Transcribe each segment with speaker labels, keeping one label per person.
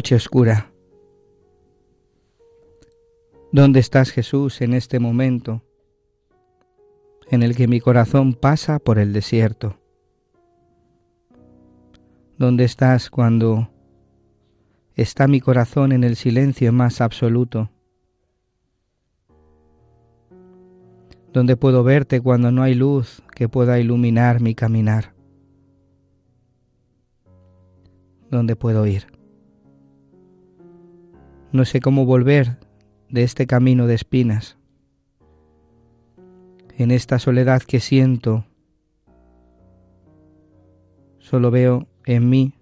Speaker 1: Noche oscura. ¿Dónde estás Jesús en este momento en el que mi corazón pasa por el desierto? ¿Dónde estás cuando está mi corazón en el silencio más absoluto? ¿Dónde puedo verte cuando no hay luz que pueda iluminar mi caminar? ¿Dónde puedo ir? No sé cómo volver de este camino de espinas. En esta soledad que siento, solo veo en mí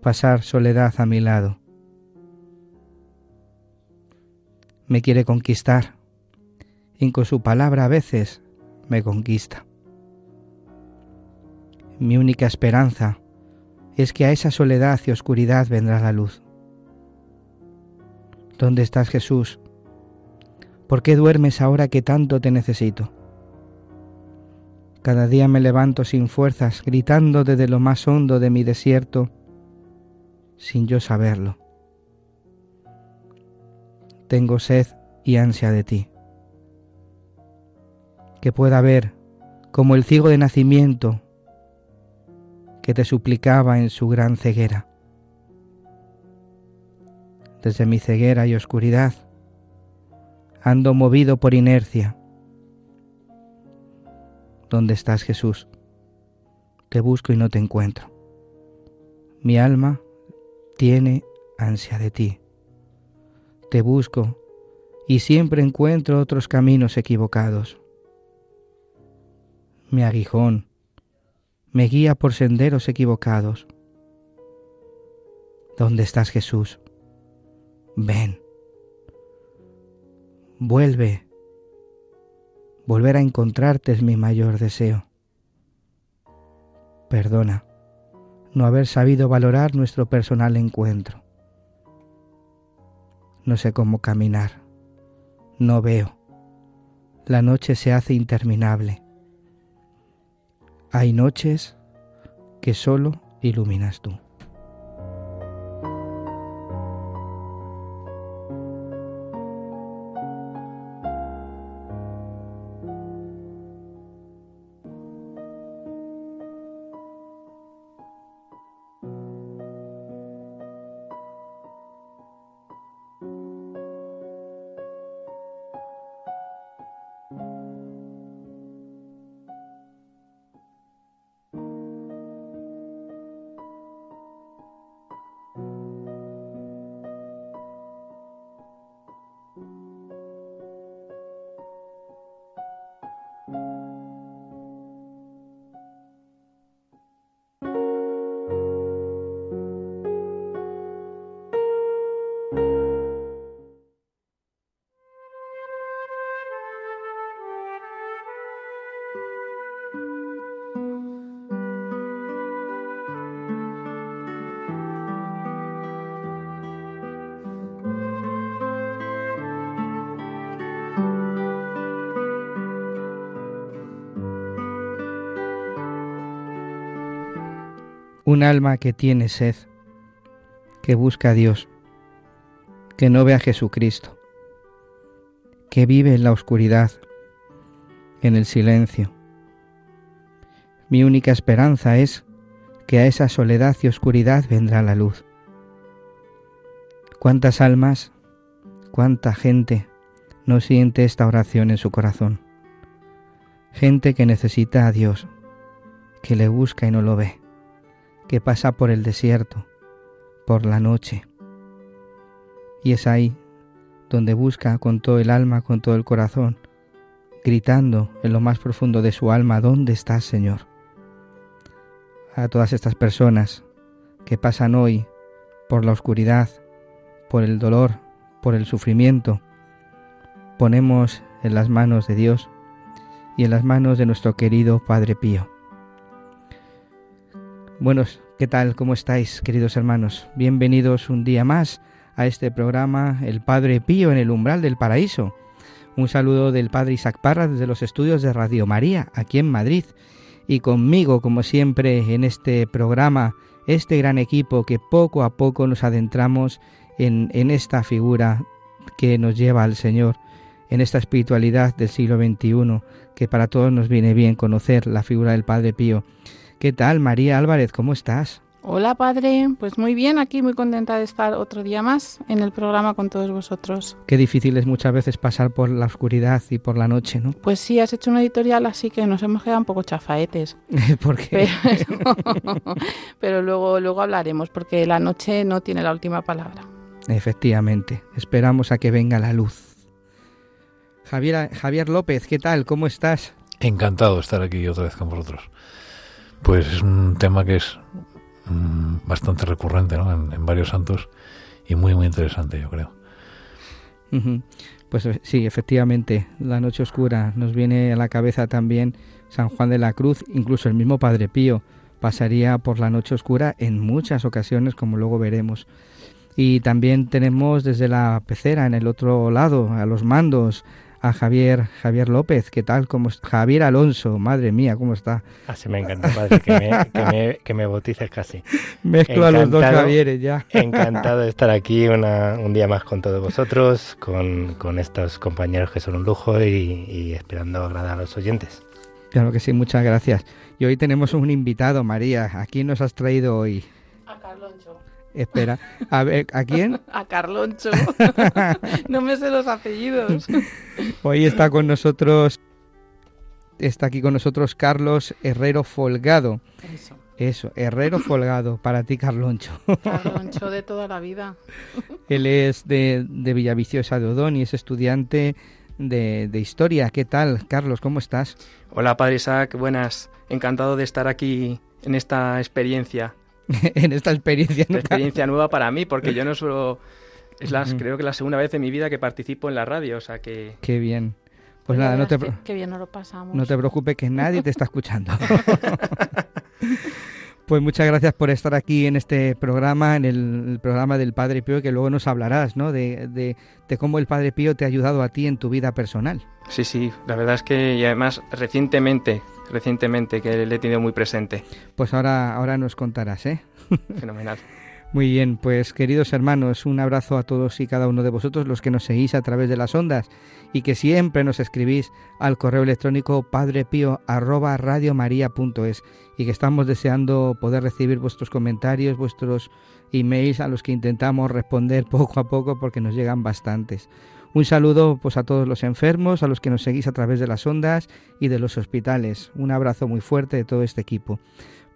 Speaker 1: pasar soledad a mi lado. Me quiere conquistar y con su palabra a veces me conquista. Mi única esperanza es que a esa soledad y oscuridad vendrá la luz. ¿Dónde estás Jesús? ¿Por qué duermes ahora que tanto te necesito? Cada día me levanto sin fuerzas, gritando desde lo más hondo de mi desierto, sin yo saberlo. Tengo sed y ansia de ti. Que pueda ver, como el ciego de nacimiento, que te suplicaba en su gran ceguera desde mi ceguera y oscuridad, ando movido por inercia. ¿Dónde estás, Jesús? Te busco y no te encuentro. Mi alma tiene ansia de ti. Te busco y siempre encuentro otros caminos equivocados. Mi aguijón me guía por senderos equivocados. ¿Dónde estás, Jesús? Ven, vuelve, volver a encontrarte es mi mayor deseo. Perdona no haber sabido valorar nuestro personal encuentro. No sé cómo caminar, no veo, la noche se hace interminable. Hay noches que solo iluminas tú. Alma que tiene sed, que busca a Dios, que no ve a Jesucristo, que vive en la oscuridad, en el silencio. Mi única esperanza es que a esa soledad y oscuridad vendrá la luz. ¿Cuántas almas, cuánta gente no siente esta oración en su corazón? Gente que necesita a Dios, que le busca y no lo ve, que pasa por el desierto, por la noche. Y es ahí donde busca con todo el alma, con todo el corazón, gritando en lo más profundo de su alma, ¿dónde estás, Señor? A todas estas personas que pasan hoy por la oscuridad, por el dolor, por el sufrimiento, ponemos en las manos de Dios y en las manos de nuestro querido Padre Pío. Buenos, ¿qué tal? ¿Cómo estáis, queridos hermanos? Bienvenidos un día más a este programa El Padre Pío en el umbral del paraíso. Un saludo del Padre Isaac Parra desde los estudios de Radio María, aquí en Madrid. Y conmigo, como siempre, en este programa, este gran equipo que poco a poco nos adentramos en, en esta figura que nos lleva al Señor, en esta espiritualidad del siglo XXI, que para todos nos viene bien conocer la figura del Padre Pío. ¿Qué tal, María Álvarez? ¿Cómo estás?
Speaker 2: Hola, padre. Pues muy bien, aquí muy contenta de estar otro día más en el programa con todos vosotros.
Speaker 1: Qué difícil es muchas veces pasar por la oscuridad y por la noche, ¿no?
Speaker 2: Pues sí, has hecho una editorial así que nos hemos quedado un poco chafaetes.
Speaker 1: ¿Por qué?
Speaker 2: Pero, pero luego, luego hablaremos, porque la noche no tiene la última palabra.
Speaker 1: Efectivamente, esperamos a que venga la luz. Javier, Javier López, ¿qué tal? ¿Cómo estás?
Speaker 3: Encantado de estar aquí otra vez con vosotros. Pues es un tema que es mm, bastante recurrente ¿no? en, en varios santos y muy, muy interesante, yo creo.
Speaker 1: Pues eh, sí, efectivamente, la noche oscura nos viene a la cabeza también San Juan de la Cruz, incluso el mismo Padre Pío pasaría por la noche oscura en muchas ocasiones, como luego veremos. Y también tenemos desde la pecera, en el otro lado, a los mandos, a Javier Javier López. ¿Qué tal? ¿Cómo es- Javier Alonso, madre mía, ¿cómo está?
Speaker 4: Así me encanta, padre, que me, que me, que me bautices casi.
Speaker 1: Mezclo a los dos
Speaker 4: Encantado.
Speaker 1: Javieres ya.
Speaker 4: Encantado de estar aquí una- un día más con todos vosotros, con, con estos compañeros que son un lujo y, y esperando agradar a los oyentes.
Speaker 1: Claro que sí, muchas gracias. Y hoy tenemos un invitado, María. ¿A quién nos has traído hoy?
Speaker 2: A Carloncho.
Speaker 1: Espera, a ver, ¿a quién?
Speaker 2: A Carloncho. no me sé los apellidos.
Speaker 1: Hoy está con nosotros, está aquí con nosotros Carlos Herrero Folgado.
Speaker 2: Eso.
Speaker 1: Eso, Herrero Folgado, para ti, Carloncho.
Speaker 2: Carloncho de toda la vida.
Speaker 1: Él es de, de Villaviciosa de Odón y es estudiante de, de historia. ¿Qué tal, Carlos? ¿Cómo estás?
Speaker 5: Hola, Padre Isaac, buenas. Encantado de estar aquí en esta experiencia.
Speaker 1: en esta experiencia. Nunca-
Speaker 5: experiencia nueva para mí, porque yo no suelo... Es la,
Speaker 1: Ujú.
Speaker 5: creo que la segunda vez en mi vida que participo en la radio, o sea que...
Speaker 1: Qué bien. Pues nada, no te,
Speaker 2: qué bien nos lo pasamos.
Speaker 1: no te preocupes que nadie te está escuchando. Pues muchas gracias por estar aquí en este programa, en el, el programa del Padre Pío, que luego nos hablarás, ¿no? De, de- de cómo el Padre Pío te ha ayudado a ti en tu vida personal.
Speaker 5: Sí, sí, la verdad es que... Y además, recientemente, recientemente, que le he tenido muy presente.
Speaker 1: Pues ahora, ahora nos contarás, ¿eh?
Speaker 5: Fenomenal.
Speaker 1: Muy bien, pues queridos hermanos, un abrazo a todos y cada uno de vosotros los que nos seguís a través de las ondas y que siempre nos escribís al correo electrónico padrepío arroba radiomaria.es y que estamos deseando poder recibir vuestros comentarios, vuestros emails a los que intentamos responder poco a poco porque nos llegan bastantes. Un saludo pues a todos los enfermos, a los que nos seguís a través de las ondas y de los hospitales. Un abrazo muy fuerte de todo este equipo.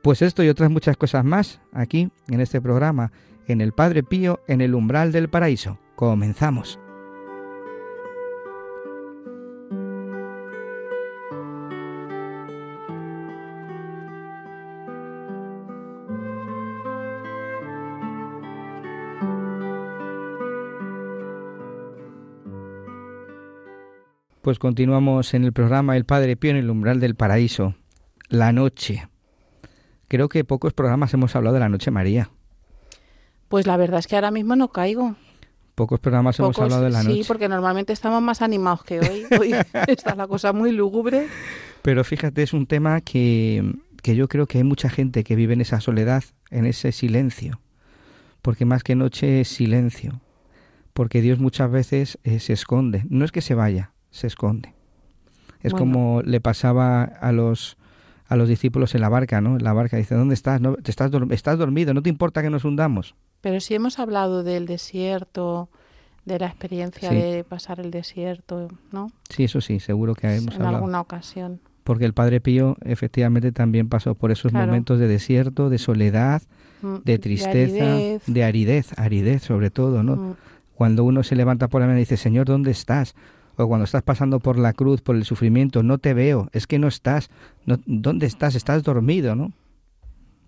Speaker 1: Pues esto y otras muchas cosas más aquí en este programa, en el Padre Pío, en el umbral del paraíso. Comenzamos. Pues continuamos en el programa El Padre Pío en el umbral del paraíso. La noche. Creo que pocos programas hemos hablado de la noche María.
Speaker 2: Pues la verdad es que ahora mismo no caigo.
Speaker 1: Pocos programas hemos hablado de la
Speaker 2: sí,
Speaker 1: noche.
Speaker 2: porque normalmente estamos más animados que hoy. Hoy está la cosa muy lúgubre.
Speaker 1: Pero fíjate, es un tema que, que yo creo que hay mucha gente que vive en esa soledad, en ese silencio. Porque más que noche es silencio. Porque Dios muchas veces eh, se esconde. No es que se vaya, se esconde. Es
Speaker 2: Bueno.
Speaker 1: como le pasaba a los a los discípulos en la barca, ¿no? En la barca dice, ¿dónde estás? No, te estás, estás dormido, no te importa que nos hundamos.
Speaker 2: Pero si hemos hablado del desierto, de la experiencia
Speaker 1: Sí.
Speaker 2: de pasar el desierto, ¿no?
Speaker 1: Sí, eso sí, seguro que hemos
Speaker 2: en
Speaker 1: hablado.
Speaker 2: alguna ocasión.
Speaker 1: Porque el Padre Pío efectivamente también pasó por esos
Speaker 2: Claro.
Speaker 1: momentos de desierto, de soledad,
Speaker 2: Mm,
Speaker 1: de tristeza,
Speaker 2: aridez.
Speaker 1: de aridez, aridez sobre todo, ¿no?
Speaker 2: Mm,
Speaker 1: Cuando uno se levanta por la mañana y dice, Señor, ¿dónde estás? O cuando estás pasando por la cruz, por el sufrimiento, no te veo, es que no estás, ¿dónde estás? Estás dormido, ¿no?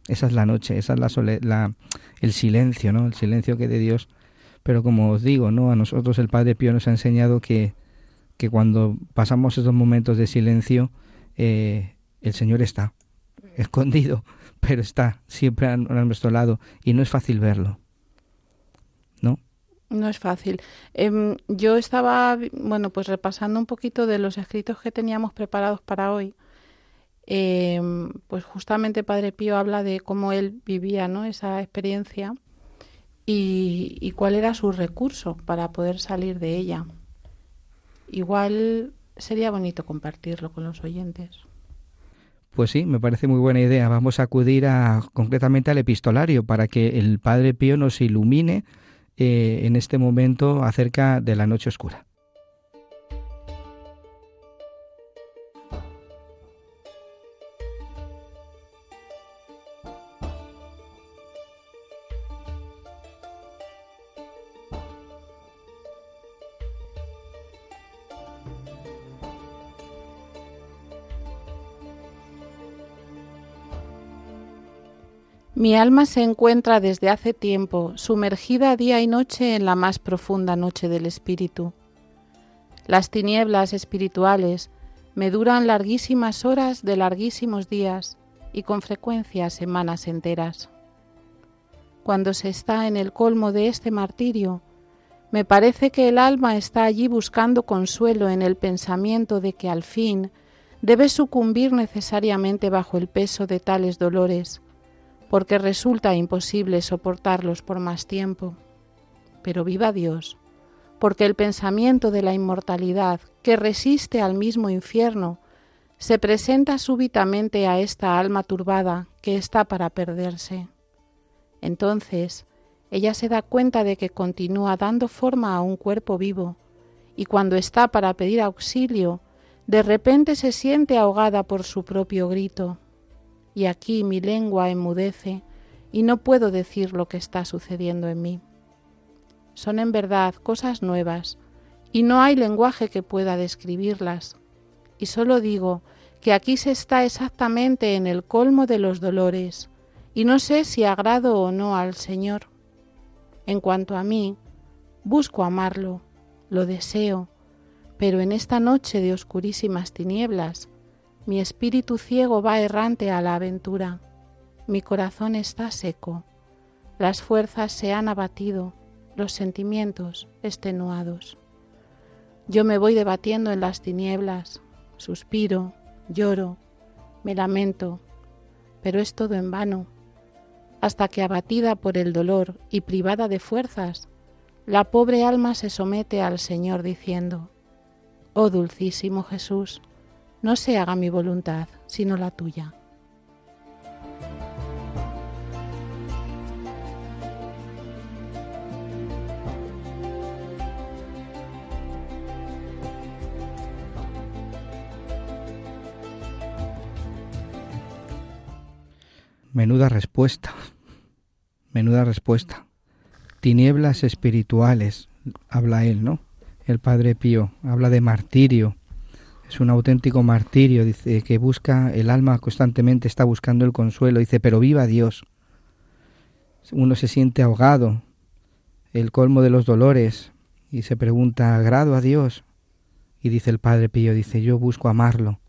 Speaker 1: Esa es la noche, esa es la, el silencio, ¿no? El silencio que de Dios. Pero como os digo, ¿no? A nosotros el Padre Pío nos ha enseñado que, que cuando pasamos esos momentos de silencio, eh, el Señor está escondido, pero está siempre a nuestro lado y no es fácil verlo. ¿No?
Speaker 2: No es fácil. Em, yo estaba, bueno, pues repasando un poquito de los escritos que teníamos preparados para hoy. Em, pues justamente Padre Pío habla de cómo él vivía, ¿no? Esa experiencia y, cuál era su recurso para poder salir de ella. Igual sería bonito compartirlo con los oyentes.
Speaker 1: Pues sí, me parece muy buena idea. Vamos a acudir concretamente al epistolario para que el Padre Pío nos ilumine eh, en este momento acerca de la noche oscura.
Speaker 2: Mi alma se encuentra desde hace tiempo sumergida día y noche en la más profunda noche del espíritu. Las tinieblas espirituales me duran larguísimas horas de larguísimos días y con frecuencia semanas enteras. Cuando se está en el colmo de este martirio, me parece que el alma está allí buscando consuelo en el pensamiento de que al fin debe sucumbir necesariamente bajo el peso de tales dolores, porque resulta imposible soportarlos por más tiempo. Pero viva Dios, porque el pensamiento de la inmortalidad que resiste al mismo infierno se presenta súbitamente a esta alma turbada que está para perderse. Entonces, ella se da cuenta de que continúa dando forma a un cuerpo vivo, y cuando está para pedir auxilio, de repente se siente ahogada por su propio grito. Y aquí mi lengua enmudece y no puedo decir lo que está sucediendo en mí. Son en verdad cosas nuevas, y no hay lenguaje que pueda describirlas. Y solo digo que aquí se está exactamente en el colmo de los dolores, y no sé si agrado o no al Señor. En cuanto a mí, busco amarlo, lo deseo, pero en esta noche de oscurísimas tinieblas, mi espíritu ciego va errante a la aventura, mi corazón está seco, las fuerzas se han abatido, los sentimientos extenuados. Yo me voy debatiendo en las tinieblas, suspiro, lloro, me lamento, pero es todo en vano, hasta que abatida por el dolor y privada de fuerzas, la pobre alma se somete al Señor diciendo, Oh dulcísimo Jesús, no se haga mi voluntad, sino la tuya.
Speaker 1: Menuda respuesta. Menuda respuesta. Tinieblas espirituales, habla él, ¿no? El Padre Pío habla de martirio. Es un auténtico martirio, dice, que busca, el alma constantemente está buscando el consuelo, dice, pero viva Dios. Uno se siente ahogado, el colmo de los dolores, y se pregunta, ¿agrado a Dios? Y dice el Padre Pío, dice, yo busco amarlo,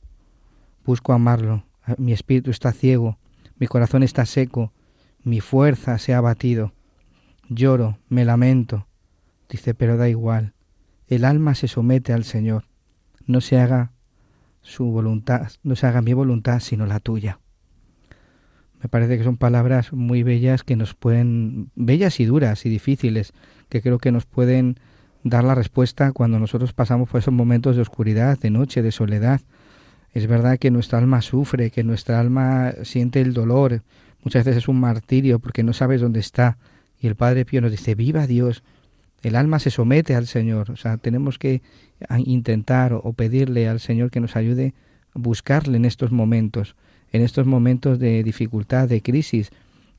Speaker 1: busco amarlo, mi espíritu está ciego, mi corazón está seco, mi fuerza se ha abatido. Lloro, me lamento. Dice, pero da igual. El alma se somete al Señor. No se haga su voluntad, no se haga mi voluntad, sino la tuya. Me parece que son palabras muy bellas que nos pueden, bellas y duras y difíciles, que creo que nos pueden dar la respuesta cuando nosotros pasamos por esos momentos de oscuridad, de noche, de soledad. Es verdad que nuestra alma sufre, que nuestra alma siente el dolor. Muchas veces es un martirio porque no sabes dónde está. Y el Padre Pío nos dice, viva Dios, el alma se somete al Señor. O sea, tenemos que intentar o pedirle al Señor que nos ayude a buscarle en estos momentos, en estos momentos de dificultad, de crisis,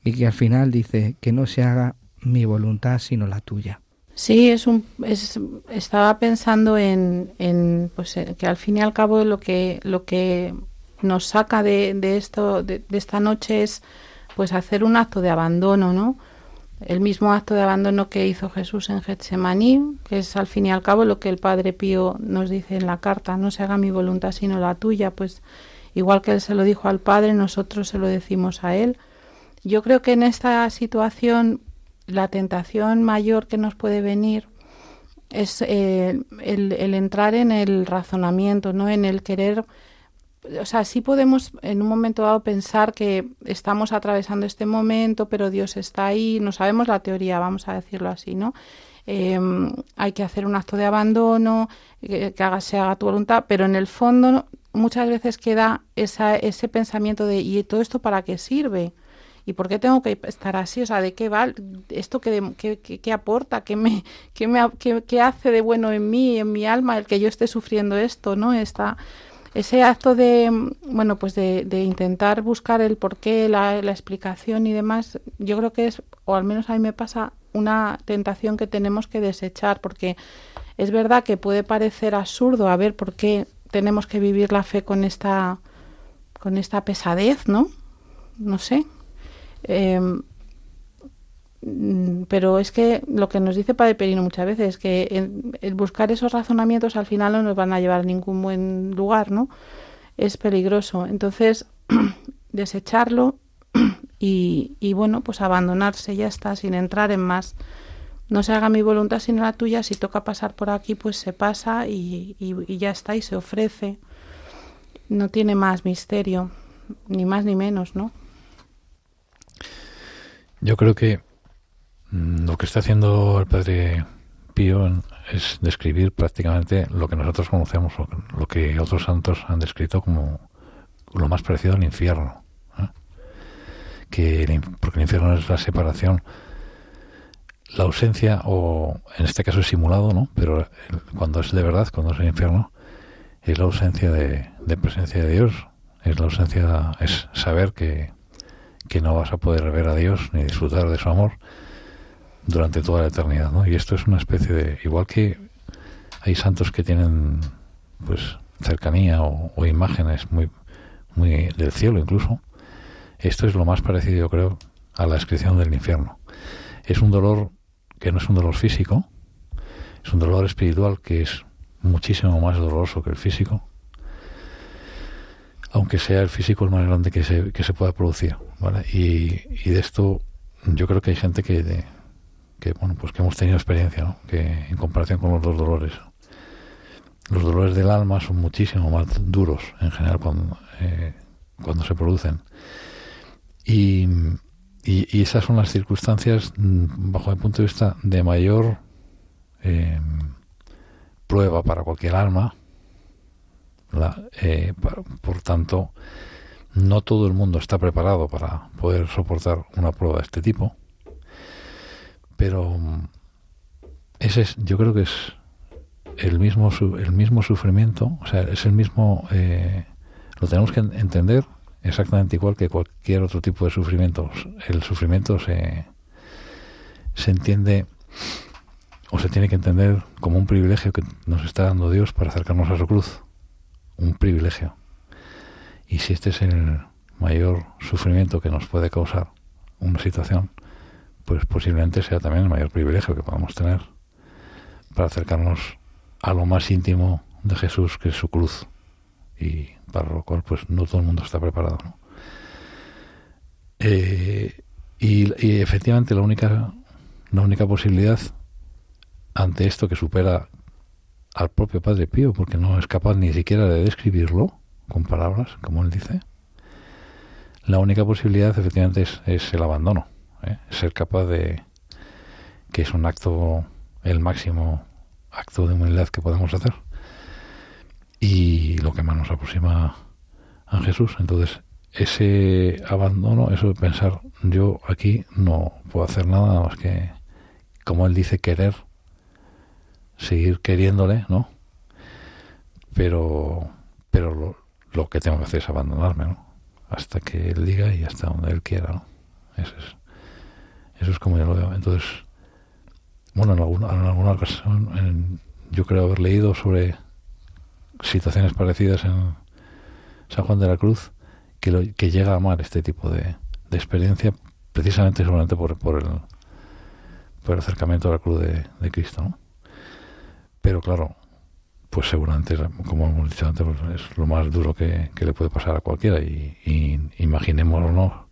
Speaker 1: y que al final dice que no se haga mi voluntad sino la tuya.
Speaker 2: Sí, es un, es, estaba pensando en, en pues, que al fin y al cabo lo que, lo que nos saca de, de esto, de, de, esta noche es pues hacer un acto de abandono, ¿no? El mismo acto de abandono que hizo Jesús en Getsemaní, que es al fin y al cabo lo que el Padre Pío nos dice en la carta, no se haga mi voluntad sino la tuya, pues igual que él se lo dijo al Padre, nosotros se lo decimos a él. Yo creo que en esta situación la tentación mayor que nos puede venir es eh, el, el, entrar en el razonamiento, ¿no? En el querer, o sea, sí podemos en un momento dado pensar que estamos atravesando este momento, pero Dios está ahí, no sabemos la teoría, vamos a decirlo así, ¿no? Eh, hay que hacer un acto de abandono, que, haga, se haga tu voluntad, pero en el fondo muchas veces queda esa, ese pensamiento de ¿y todo esto para qué sirve? ¿Y por qué tengo que estar así? O sea, ¿de qué va? ¿Esto qué, qué, qué aporta? ¿Qué, me, qué, me, qué, qué, hace de bueno en mí, en mi alma, el que yo esté sufriendo esto? ¿no? Esta, ese acto de, bueno, pues de, intentar buscar el porqué, la, la explicación y demás, yo creo que es, o al menos a mí me pasa, una tentación que tenemos que desechar, porque es verdad que puede parecer absurdo a ver por qué tenemos que vivir la fe con esta con esta pesadez, ¿no? No sé, eh, pero es que lo que nos dice Padre Perino muchas veces es que el, el, buscar esos razonamientos al final no nos van a llevar a ningún buen lugar, ¿no? Es peligroso. Entonces, desecharlo y, y, bueno, pues abandonarse, ya está, sin entrar en más. No se haga mi voluntad sino la tuya. Si toca pasar por aquí, pues se pasa y ya está, y se ofrece. No tiene más misterio, ni más ni menos, ¿no?
Speaker 3: Yo creo que lo que está haciendo el padre Pío es describir prácticamente lo que nosotros conocemos, lo que otros santos han descrito como lo más parecido al infierno. ¿eh? Que el, porque el infierno es la separación, la ausencia, o en este caso es simulado, ¿no? Pero el, cuando es de verdad, cuando es el infierno, es la ausencia de, de presencia de Dios, es la ausencia, es saber que que no vas a poder ver a Dios ni disfrutar de su amor durante toda la eternidad, ¿no? Y esto es una especie de igual que hay santos que tienen pues cercanía o, imágenes muy muy del cielo incluso. Esto es lo más parecido, yo creo, a la descripción del infierno. Es un dolor que no es un dolor físico, es un dolor espiritual que es muchísimo más doloroso que el físico, aunque sea el físico el más grande que se, que se pueda producir. ¿vale? Y, y de esto yo creo que hay gente que, que, bueno, pues que hemos tenido experiencia, ¿no? que en comparación con los dos dolores, los dolores del alma son muchísimo más duros en general cuando, eh, cuando se producen. Y, y, y, esas son las circunstancias, mm, bajo mi punto de vista, de mayor eh, prueba para cualquier alma. La, eh, por, por tanto, no todo el mundo está preparado para poder soportar una prueba de este tipo, pero mm, ese es, yo creo que es el mismo el mismo sufrimiento, o sea, es el mismo, eh, lo tenemos que entender exactamente igual que cualquier otro tipo de sufrimiento. El sufrimiento se se entiende o se tiene que entender como un privilegio que nos está dando Dios para acercarnos a su cruz, un privilegio y si este es el mayor sufrimiento que nos puede causar una situación, pues posiblemente sea también el mayor privilegio que podamos tener para acercarnos a lo más íntimo de Jesús, que es su cruz, y para lo cual pues no todo el mundo está preparado. ¿no? Eh, y, y, efectivamente la única, la única posibilidad ante esto que supera al propio Padre Pío, porque no es capaz ni siquiera de describirlo, con palabras, como él dice, la única posibilidad efectivamente es, es el abandono, ¿eh? ser capaz de, que es un acto, el máximo acto de humildad que podemos hacer, y lo que más nos aproxima a Jesús. Entonces, ese abandono, eso de pensar, yo aquí no puedo hacer nada más que, como él dice, querer, seguir queriéndole, ¿no? Pero, pero lo, que tengo que hacer es abandonarme, ¿no? Hasta que él diga y hasta donde él quiera, ¿no? Eso es, eso es como yo lo veo. Entonces, bueno, en alguna, en alguna ocasión, yo creo haber leído sobre situaciones parecidas en San Juan de la Cruz, que, lo, que llega a amar este tipo de, de experiencia, precisamente solamente por, por, el, por el acercamiento a la cruz de, de Cristo. ¿no? Pero claro, pues seguramente, como hemos dicho antes, pues es lo más duro que, que, le puede pasar a cualquiera. Y, y imaginémonos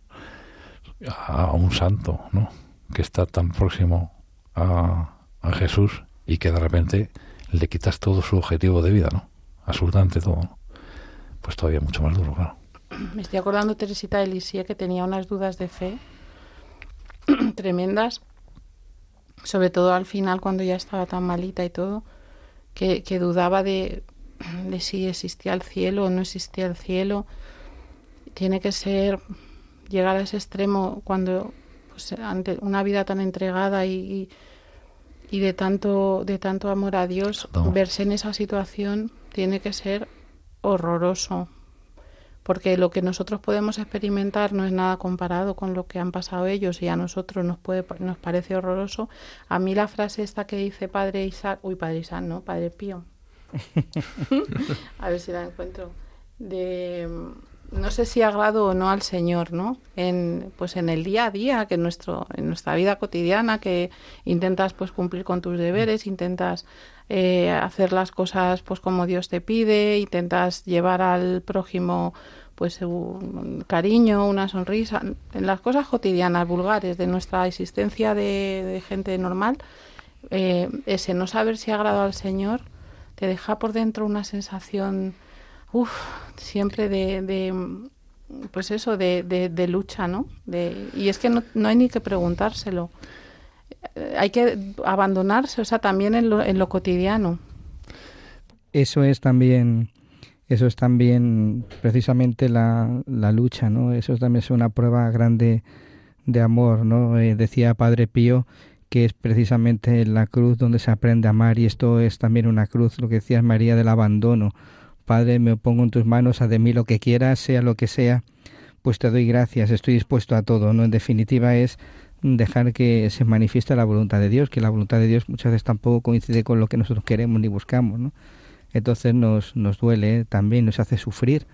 Speaker 3: a, un santo, ¿no? Que está tan próximo a, a, Jesús y que de repente le quitas todo su objetivo de vida, ¿no? Absolutamente todo, ¿no? Pues todavía mucho más duro, claro.
Speaker 2: Me estoy acordando, Teresita de Lisieux, que tenía unas dudas de fe tremendas, sobre todo al final, cuando ya estaba tan malita y todo, que, que dudaba de, de si existía el cielo o no existía el cielo. Tiene que ser llegar a ese extremo cuando pues, ante una vida tan entregada y, y, de tanto de tanto amor a Dios verse en esa situación tiene que ser horroroso. Porque lo que nosotros podemos experimentar no es nada comparado con lo que han pasado ellos y a nosotros nos puede nos parece horroroso. A mí la frase esta que dice padre Isaac uy padre Isaac no padre Pío. A ver si la encuentro de no sé si agrado o no al Señor, ¿no? En, pues en el día a día, que en, nuestro, en nuestra vida cotidiana, que intentas pues cumplir con tus deberes, intentas eh, hacer las cosas pues como Dios te pide, intentas llevar al prójimo pues un cariño, una sonrisa, en las cosas cotidianas, vulgares de nuestra existencia de, de gente normal, eh, ese no saber si agrado al Señor te deja por dentro una sensación Uf, siempre de, de, pues eso, de, de, de lucha, ¿no? De, y es que no, no, hay ni que preguntárselo. Hay que abandonarse, o sea, también en lo, en lo cotidiano.
Speaker 1: Eso es también, eso es también precisamente la, la lucha, ¿no? Eso también es una prueba grande de amor, ¿no? Eh, decía Padre Pío que es precisamente la cruz donde se aprende a amar y esto es también una cruz, lo que decías María del abandono. Padre, me pongo en tus manos, haz de mí lo que quieras, sea lo que sea, pues te doy gracias, estoy dispuesto a todo, ¿no? En definitiva es dejar que se manifieste la voluntad de Dios, que la voluntad de Dios muchas veces tampoco coincide con lo que nosotros queremos ni buscamos, ¿no? Entonces nos, nos duele también, nos hace sufrir.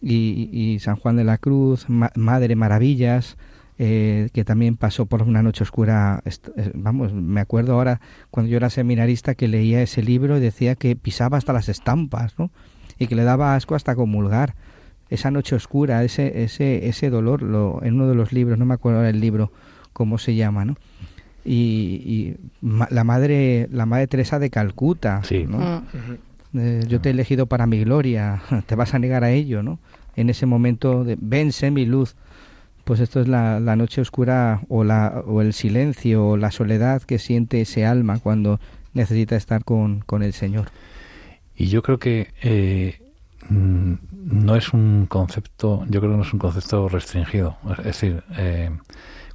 Speaker 1: Y, y San Juan de la Cruz, ma Madre Maravillas, eh, que también pasó por una noche oscura, vamos, me acuerdo ahora cuando yo era seminarista que leía ese libro y decía que pisaba hasta las estampas, ¿no? Y que le daba asco hasta comulgar. Esa noche oscura, ese, ese, ese dolor, lo, en uno de los libros, no me acuerdo ahora el libro, cómo se llama, ¿no? Y, y ma, la madre, la madre Teresa de Calcuta,
Speaker 3: sí.
Speaker 1: ¿no? Uh -huh. eh, yo te he elegido para mi gloria, te vas a negar a ello, ¿no? En ese momento de vence mi luz. Pues esto es la, la noche oscura o, la, o el silencio o la soledad que siente ese alma cuando necesita estar con, con el Señor.
Speaker 3: Y yo creo que eh, no es un concepto, yo creo que no es un concepto restringido. Es decir, eh,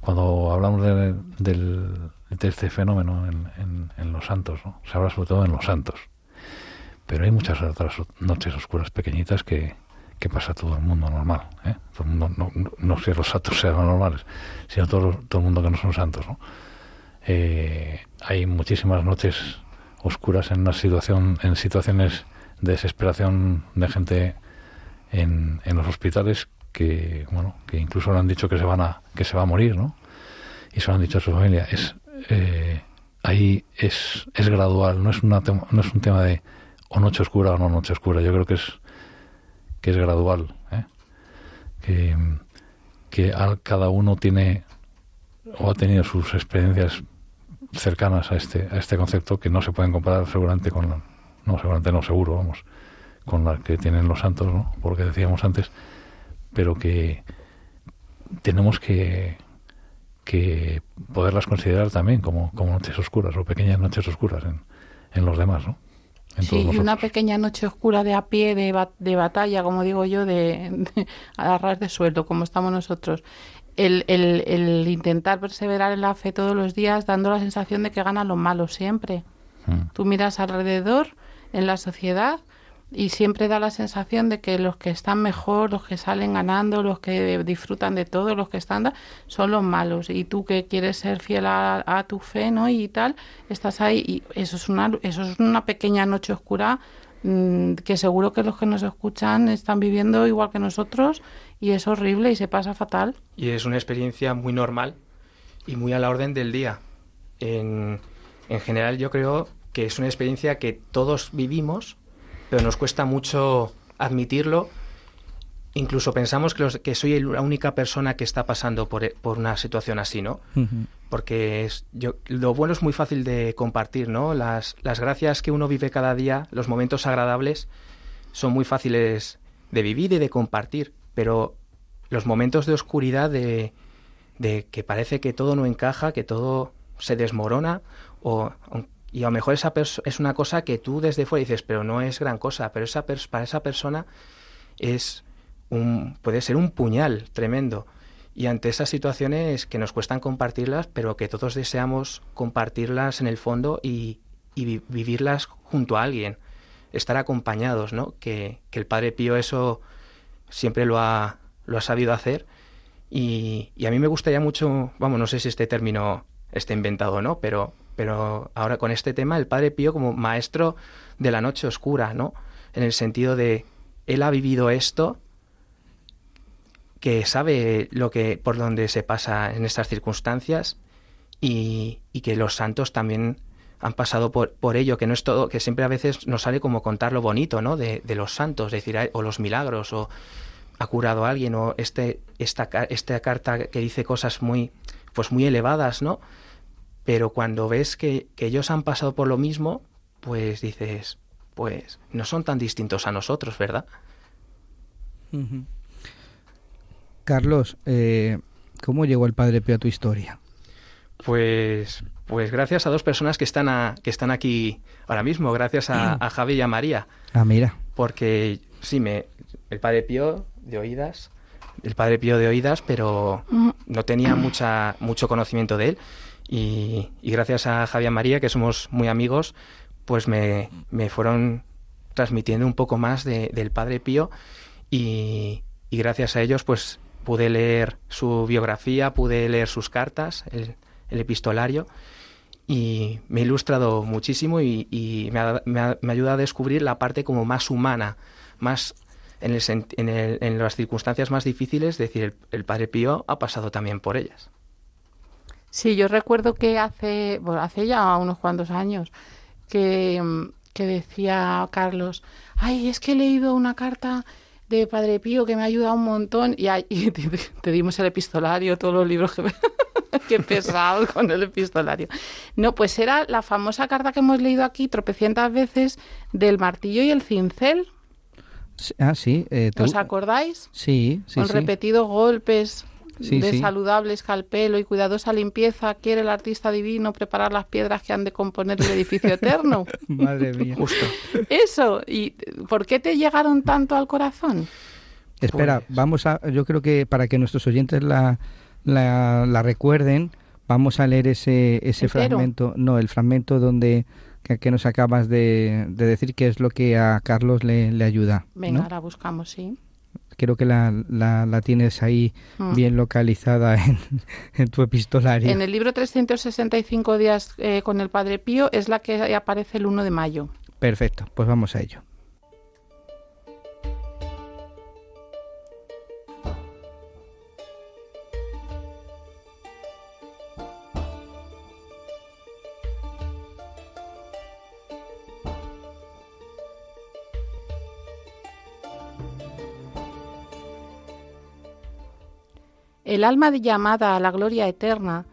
Speaker 3: cuando hablamos de, del, de, este fenómeno en, los santos, se habla sobre todo en los santos. Pero hay muchas otras noches oscuras pequeñitas que, pasa todo el mundo normal. ¿eh? Todo el mundo, no, no, no que los santos sean normales, sino todo, todo el mundo que no son santos. ¿no? Eh, hay muchísimas noches oscuras en una situación en situaciones de desesperación de gente en, en los hospitales que bueno que incluso le han dicho que se van a que se va a morir no y se lo han dicho a su familia. Es eh, ahí es es gradual no es una no es un tema de o noche oscura o no noche oscura. Yo creo que es que es gradual ¿eh? que que al, cada uno tiene o ha tenido sus experiencias cercanas a este a este concepto que no se pueden comparar seguramente con la, no seguramente no seguro vamos con las que tienen los santos no por lo que decíamos antes pero que tenemos que que poderlas considerar también como, como noches oscuras o pequeñas noches oscuras en, en los demás ¿no?
Speaker 2: Sí, y una pequeña noche oscura de a pie, de, de batalla, como digo yo, de, de a ras de sueldo, como estamos nosotros. El, el, el intentar perseverar en la fe todos los días, dando la sensación de que ganan los malos siempre.
Speaker 3: Mm.
Speaker 2: Tú miras alrededor en la sociedad y siempre da la sensación de que los que están mejor, los que salen ganando, los que disfrutan de todo, los que están son los malos. Y tú que quieres ser fiel a, a tu fe, ¿no? Y tal, estás ahí y eso es una eso es una pequeña noche oscura mm, que seguro que los que nos escuchan están viviendo igual que nosotros y es horrible y se pasa fatal.
Speaker 5: Y es una experiencia muy normal y muy a la orden del día. En, en general yo creo que es una experiencia que todos vivimos, pero nos cuesta mucho admitirlo. Incluso pensamos que, los- que soy el- la única persona que está pasando por, por una situación así, ¿no? Porque es, yo, lo bueno es muy fácil de compartir, ¿no? Las, las gracias que uno vive cada día, los momentos agradables, son muy fáciles de vivir y de compartir, pero los momentos de oscuridad, de, de que parece que todo no encaja, que todo se desmorona, o, y a lo mejor esa es una cosa que tú desde fuera dices, pero no es gran cosa, pero esa para esa persona es puede ser un puñal tremendo. Y ante esas situaciones que nos cuestan compartirlas, pero que todos deseamos compartirlas en el fondo y, y vi- vivirlas junto a alguien, estar acompañados, ¿no? Que, que el Padre Pío eso siempre lo ha, lo ha sabido hacer. Y, y a mí me gustaría mucho, vamos, no sé si este término está inventado o no, pero, pero ahora con este tema, el Padre Pío como maestro de la noche oscura, ¿no? En el sentido de, él ha vivido esto, que sabe lo que por donde se pasa en estas circunstancias y, y que los santos también han pasado por, por ello, que no es todo, que siempre a veces nos sale como contar lo bonito, ¿no? De, de los santos, decir, o los milagros, o ha curado a alguien, o este, esta, esta carta que dice cosas muy, pues muy elevadas, ¿no? Pero cuando ves que, que ellos han pasado por lo mismo, pues dices, pues no son tan distintos a nosotros, ¿verdad?
Speaker 1: Carlos, eh, ¿cómo llegó el Padre Pío a tu historia?
Speaker 5: Pues, pues gracias a dos personas que están, a- que están aquí ahora mismo, gracias a, a Javi y a María,
Speaker 1: Ah, mira.
Speaker 5: porque sí, me, el Padre Pío de oídas, el Padre Pío de oídas, pero no tenía mucha, mucho conocimiento de él. Y, y gracias a Javi y a María, que somos muy amigos, pues me, me fueron transmitiendo un poco más de- del Padre Pío y, y gracias a ellos pues pude leer su biografía, pude leer sus cartas, el, el epistolario y me ha ilustrado muchísimo y, me, ha, me ha- me ayuda a descubrir la parte como más humana, más en, el, en, el- en las circunstancias más difíciles, es decir, el, Padre Pío ha pasado también por ellas.
Speaker 2: Sí, yo recuerdo que hace, bueno, hace ya unos cuantos años que, que decía Carlos, ay, es que he leído una carta de Padre Pío que me ha ayudado un montón y, ahí- y te, te dimos el epistolario, todos los libros que... Qué pesado con el epistolario. No, pues era la famosa carta que hemos leído aquí tropecientas veces del martillo y el cincel.
Speaker 1: Ah, sí. eh,
Speaker 2: ¿Os acordáis?
Speaker 1: Sí, sí,
Speaker 2: con
Speaker 1: sí.
Speaker 2: repetidos golpes
Speaker 1: Sí,
Speaker 2: de
Speaker 1: sí.
Speaker 2: saludable escalpelo y cuidadosa limpieza, quiere el artista divino preparar las piedras que han de componer el edificio eterno.
Speaker 1: Madre mía.
Speaker 5: Justo.
Speaker 2: Eso, ¿y por qué te llegaron tanto al corazón?
Speaker 1: Espera,
Speaker 5: Pues-
Speaker 1: vamos a. Yo creo que para que nuestros oyentes la, la, la recuerden, vamos a leer ese, ese
Speaker 2: ¿Entero?
Speaker 1: fragmento. No, el fragmento donde que, que nos acabas de, de decir que es lo que a Carlos le, le ayuda.
Speaker 2: Venga,
Speaker 1: ¿no?
Speaker 2: ahora buscamos, sí.
Speaker 1: Creo que la, la, la tienes ahí
Speaker 2: Mm.
Speaker 1: bien localizada en, en tu epistolario.
Speaker 2: En el libro 365 días eh, con el Padre Pío es la que aparece el 1 de mayo.
Speaker 1: Perfecto, pues vamos a ello.
Speaker 2: El alma llamada a la gloria eterna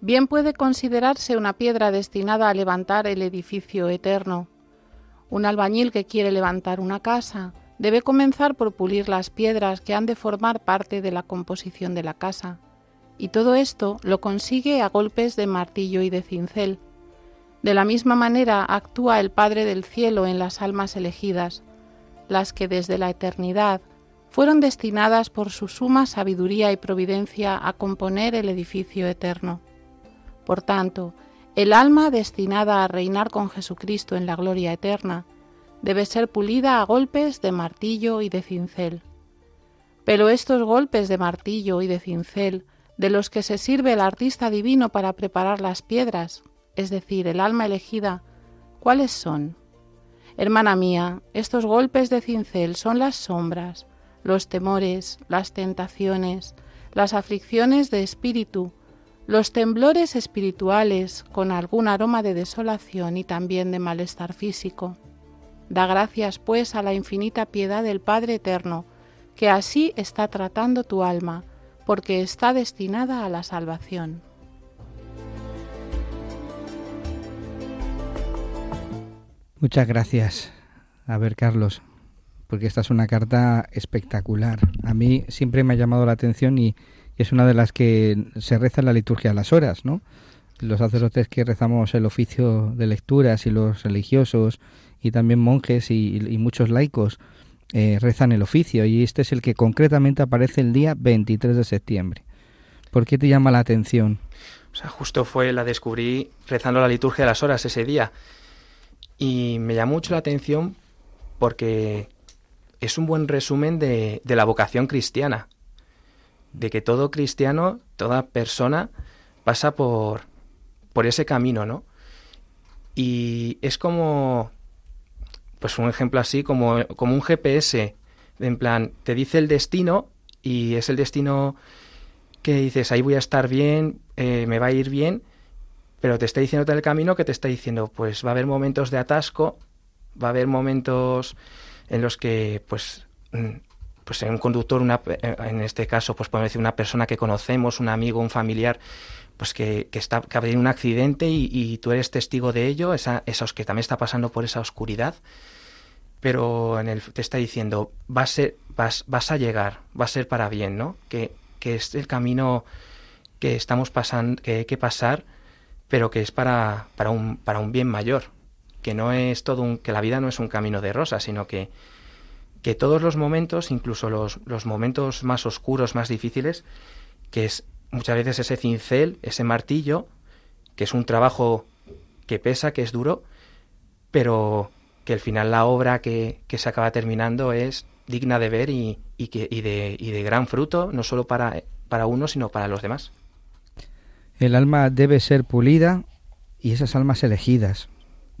Speaker 2: bien puede considerarse una piedra destinada a levantar el edificio eterno. Un albañil que quiere levantar una casa debe comenzar por pulir las piedras que han de formar parte de la composición de la casa. Y todo esto lo consigue a golpes de martillo y de cincel. De la misma manera actúa el Padre del Cielo en las almas elegidas, las que desde la eternidad fueron destinadas por su suma sabiduría y providencia a componer el edificio eterno. Por tanto, el alma destinada a reinar con Jesucristo en la gloria eterna debe ser pulida a golpes de martillo y de cincel. Pero estos golpes de martillo y de cincel, de los que se sirve el artista divino para preparar las piedras, es decir, el alma elegida, ¿cuáles son? Hermana mía, estos golpes de cincel son las sombras, los temores, las tentaciones, las aflicciones de espíritu, los temblores espirituales con algún aroma de desolación y también de malestar físico. Da gracias, pues, a la infinita piedad del Padre Eterno, que así está tratando tu alma, porque está destinada a la salvación.
Speaker 1: Muchas gracias. A ver, Carlos, porque esta es una carta espectacular. A mí siempre me ha llamado la atención y es una de las que se reza en la liturgia a las horas, ¿no? Los sacerdotes que rezamos el oficio de lecturas y los religiosos y también monjes y, muchos laicos eh, rezan el oficio y este es el que concretamente aparece el día 23 de septiembre. ¿Por qué te llama la atención?
Speaker 5: O sea, justo fue, la descubrí rezando la liturgia a las horas ese día y me llamó mucho la atención porque es un buen resumen de, de la vocación cristiana, de que todo cristiano, toda persona pasa por, por ese camino, ¿no? Y es como, pues un ejemplo así, como, como un GPS, en plan, te dice el destino y es el destino que dices, ahí voy a estar bien, eh, me va a ir bien, pero te está diciendo el camino que te está diciendo, pues va a haber momentos de atasco, va a haber momentos en los que, pues, mm, pues un conductor, una, eh, en este caso, pues podemos decir una persona que conocemos, un amigo, un familiar, pues que, que está que ha habido un accidente y, tú eres testigo de ello, esa, esos que también está pasando por esa oscuridad, pero en el, te está diciendo, va a ser, vas, vas a llegar, va a ser para bien, ¿no? Que, que es el camino que estamos pasando, que hay que pasar pero que es para, para, un, para un bien mayor, que no es todo un, que la vida no es un camino de rosas, sino que, que todos los momentos, incluso los, los momentos más oscuros, más difíciles, que es muchas veces ese cincel, ese martillo, que es un trabajo que pesa, que es duro, pero que al final la obra que, que se acaba terminando es digna de ver y, y, que, y, de, y de gran fruto, no solo para, para uno, sino para los demás.
Speaker 1: El alma debe ser pulida y esas almas elegidas.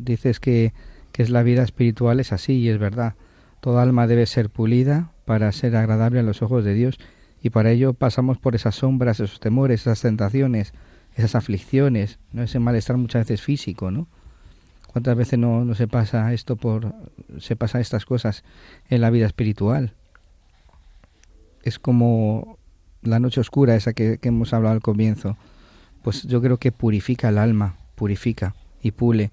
Speaker 1: Dices que, que es la vida espiritual, es así y es verdad. Toda alma debe ser pulida para ser agradable a los ojos de Dios y para ello pasamos por esas sombras, esos temores, esas tentaciones, esas aflicciones, no ese malestar muchas veces físico, ¿no? ¿Cuántas veces no, no se pasa esto por se pasa estas cosas en la vida espiritual? Es como la noche oscura esa que, que hemos hablado al comienzo pues yo creo que purifica el alma, purifica y pule.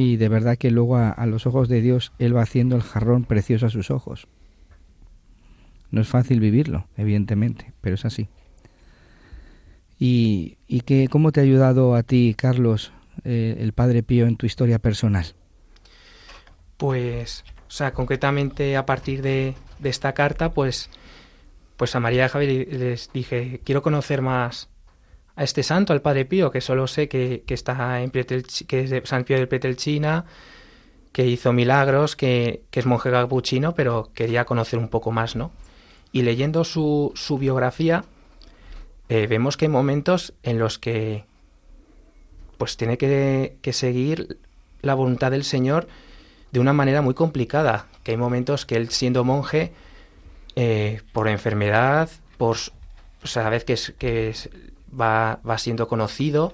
Speaker 1: Y de verdad que luego a, los ojos de Dios Él va haciendo el jarrón precioso a sus ojos. No es fácil vivirlo, evidentemente, pero es así. ¿Y, y que, cómo te ha ayudado a ti, Carlos, eh, el Padre Pío en tu historia personal?
Speaker 5: Pues, o sea, concretamente a partir de, de esta carta, pues, pues a María y Javier les dije, quiero conocer más a este santo, al Padre Pío, que solo sé que, está en que es de San Pío del Petelchina, que hizo milagros, que, es monje capuchino, pero quería conocer un poco más, ¿no? Y leyendo su, su biografía, eh, vemos que hay momentos en los que pues tiene que, seguir la voluntad del Señor de una manera muy complicada, que hay momentos que él siendo monje, eh, por enfermedad, por vez que, es, que es, va, va siendo conocido,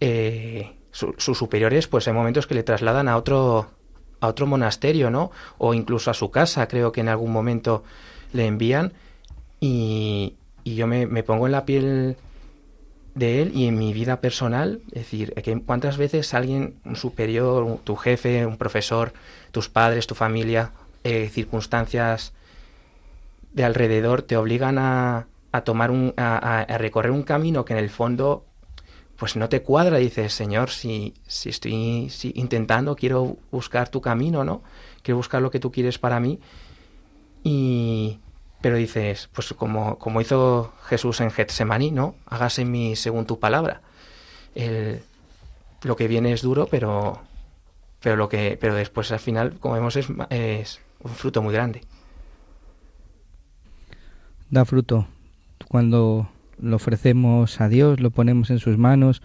Speaker 5: eh, sus superiores, pues hay momentos que le trasladan a otro, a otro monasterio, ¿no? O incluso a su casa, creo que en algún momento le envían. Y, y yo me, me, pongo en la piel de él y en mi vida personal, es decir, que cuántas veces alguien, un superior, tu jefe, un profesor, tus padres, tu familia, eh, circunstancias de alrededor te obligan a, a tomar un, a, recorrer un camino que en el fondo pues no te cuadra, dices, Señor, si, si estoy si intentando, quiero buscar tu camino, ¿no? Quiero buscar lo que tú quieres para mí. Y, pero dices, pues como, como hizo Jesús en Getsemaní, ¿no? Hágase mí según tu palabra. lo que viene es duro, pero, pero, lo que, pero después al final, como vemos, es, es un fruto muy grande.
Speaker 1: Da fruto. Cuando lo ofrecemos a Dios, lo ponemos en sus manos,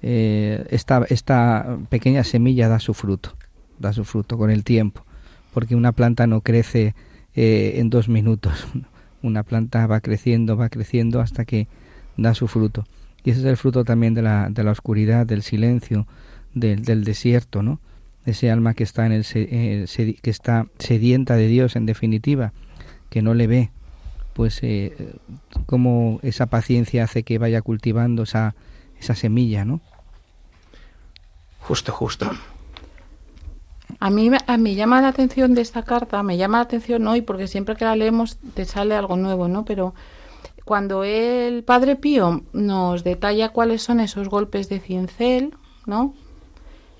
Speaker 1: eh, esta, esta pequeña semilla da su fruto, da su fruto con el tiempo, porque una planta no crece eh, en dos minutos. Una planta va creciendo, va creciendo hasta que da su fruto. Y ese es el fruto también de la, de la oscuridad, del silencio, del, desierto, ¿no? Ese alma que está, en el, eh, que está sedienta de Dios, en definitiva, que no le ve, pues eh, como esa paciencia hace que vaya cultivando esa, esa semilla, ¿no?
Speaker 5: Justo, justo.
Speaker 2: A mí me llama la atención de esta carta, me llama la atención hoy porque siempre que la leemos te sale algo nuevo, ¿no? Pero cuando el Padre Pío nos detalla cuáles son esos golpes de cincel, ¿no?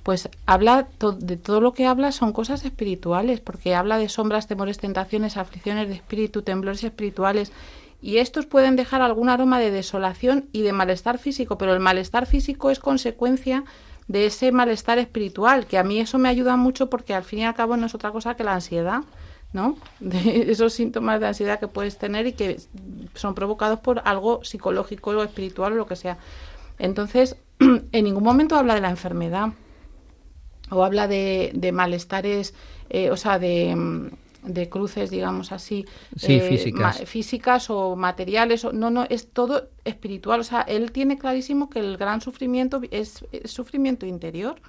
Speaker 2: Pues habla de todo lo que habla son cosas espirituales, porque habla de sombras, temores, tentaciones, aflicciones de espíritu, temblores espirituales, y estos pueden dejar algún aroma de desolación y de malestar físico, pero el malestar físico es consecuencia de ese malestar espiritual, que a mí eso me ayuda mucho porque al fin y al cabo no es otra cosa que la ansiedad, ¿no? De esos síntomas de ansiedad que puedes tener y que son provocados por algo psicológico o espiritual o lo que sea. Entonces, en ningún momento habla de la enfermedad o habla de, de malestares, eh, o sea, de, de cruces, digamos así,
Speaker 1: eh,
Speaker 2: físicas. o materiales. O, no, no, es todo espiritual. O sea, él tiene clarísimo que el gran sufrimiento es, sufrimiento interior.